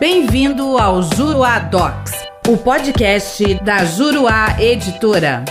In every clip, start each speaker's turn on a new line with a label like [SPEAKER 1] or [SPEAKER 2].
[SPEAKER 1] Bem-vindo ao Juruá Docs, o podcast da Juruá Editora.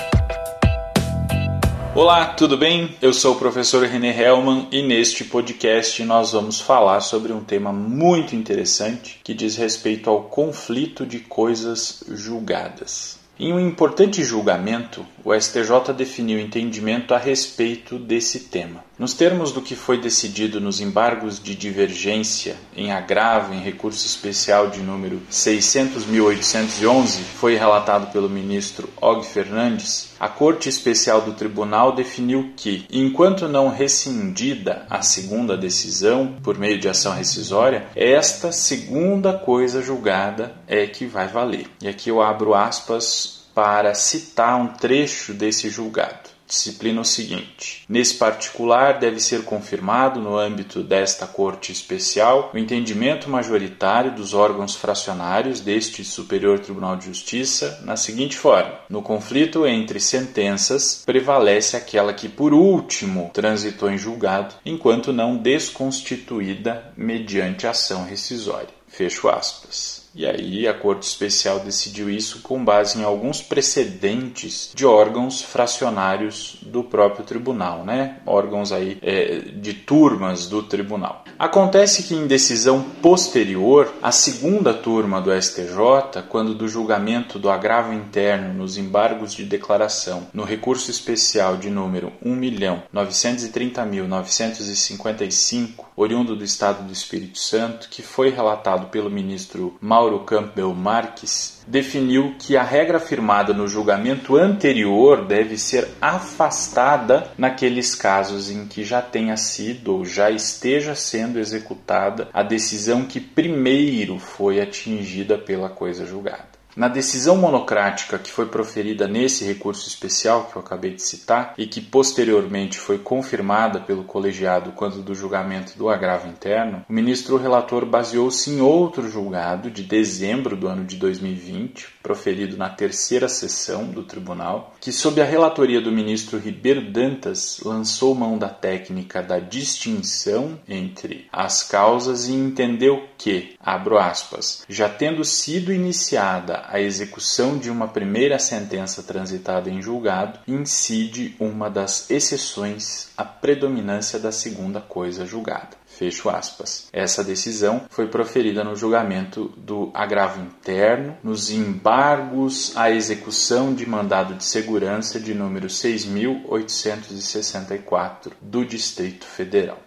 [SPEAKER 2] Olá, tudo bem? Eu sou o professor René Hellman e neste podcast nós vamos falar sobre um tema muito interessante que diz respeito ao conflito de coisas julgadas. Em um importante julgamento, o STJ definiu entendimento a respeito desse tema. Nos termos do que foi decidido nos embargos de divergência em agravo em recurso especial de número 600.811, foi relatado pelo ministro Og Fernandes, a Corte Especial do Tribunal definiu que, enquanto não rescindida a segunda decisão por meio de ação rescisória, esta segunda coisa julgada é que vai valer. E aqui eu abro aspas para citar um trecho desse julgado. Disciplina o seguinte: nesse particular deve ser confirmado no âmbito desta Corte Especial o entendimento majoritário dos órgãos fracionários deste Superior Tribunal de Justiça na seguinte forma: no conflito entre sentenças prevalece aquela que por último transitou em julgado, enquanto não desconstituída mediante ação rescisória. Fecho aspas. E aí a Corte Especial decidiu isso com base em alguns precedentes de órgãos fracionários do próprio tribunal, né? Órgãos aí é, de turmas do tribunal. Acontece que em decisão posterior, a segunda turma do STJ, quando do julgamento do agravo interno nos embargos de declaração no recurso especial de número 1.930.955, oriundo do Estado do Espírito Santo, que foi relatado pelo ministro Mauro Campbell Marques, definiu que a regra firmada no julgamento anterior deve ser afastada naqueles casos em que já tenha sido ou já esteja sendo executada a decisão que primeiro foi atingida pela coisa julgada. Na decisão monocrática que foi proferida nesse recurso especial que eu acabei de citar e que posteriormente foi confirmada pelo colegiado quando do julgamento do agravo interno, o ministro relator baseou-se em outro julgado de dezembro do ano de 2020, proferido na terceira sessão do tribunal, que sob a relatoria do ministro Ribeiro Dantas lançou mão da técnica da distinção entre as causas e entendeu que, abro aspas, já tendo sido iniciada a execução de uma primeira sentença transitada em julgado incide uma das exceções à predominância da segunda coisa julgada. Fecho aspas. Essa decisão foi proferida no julgamento do agravo interno, nos embargos à execução de mandado de segurança de número 6.864 do Distrito Federal.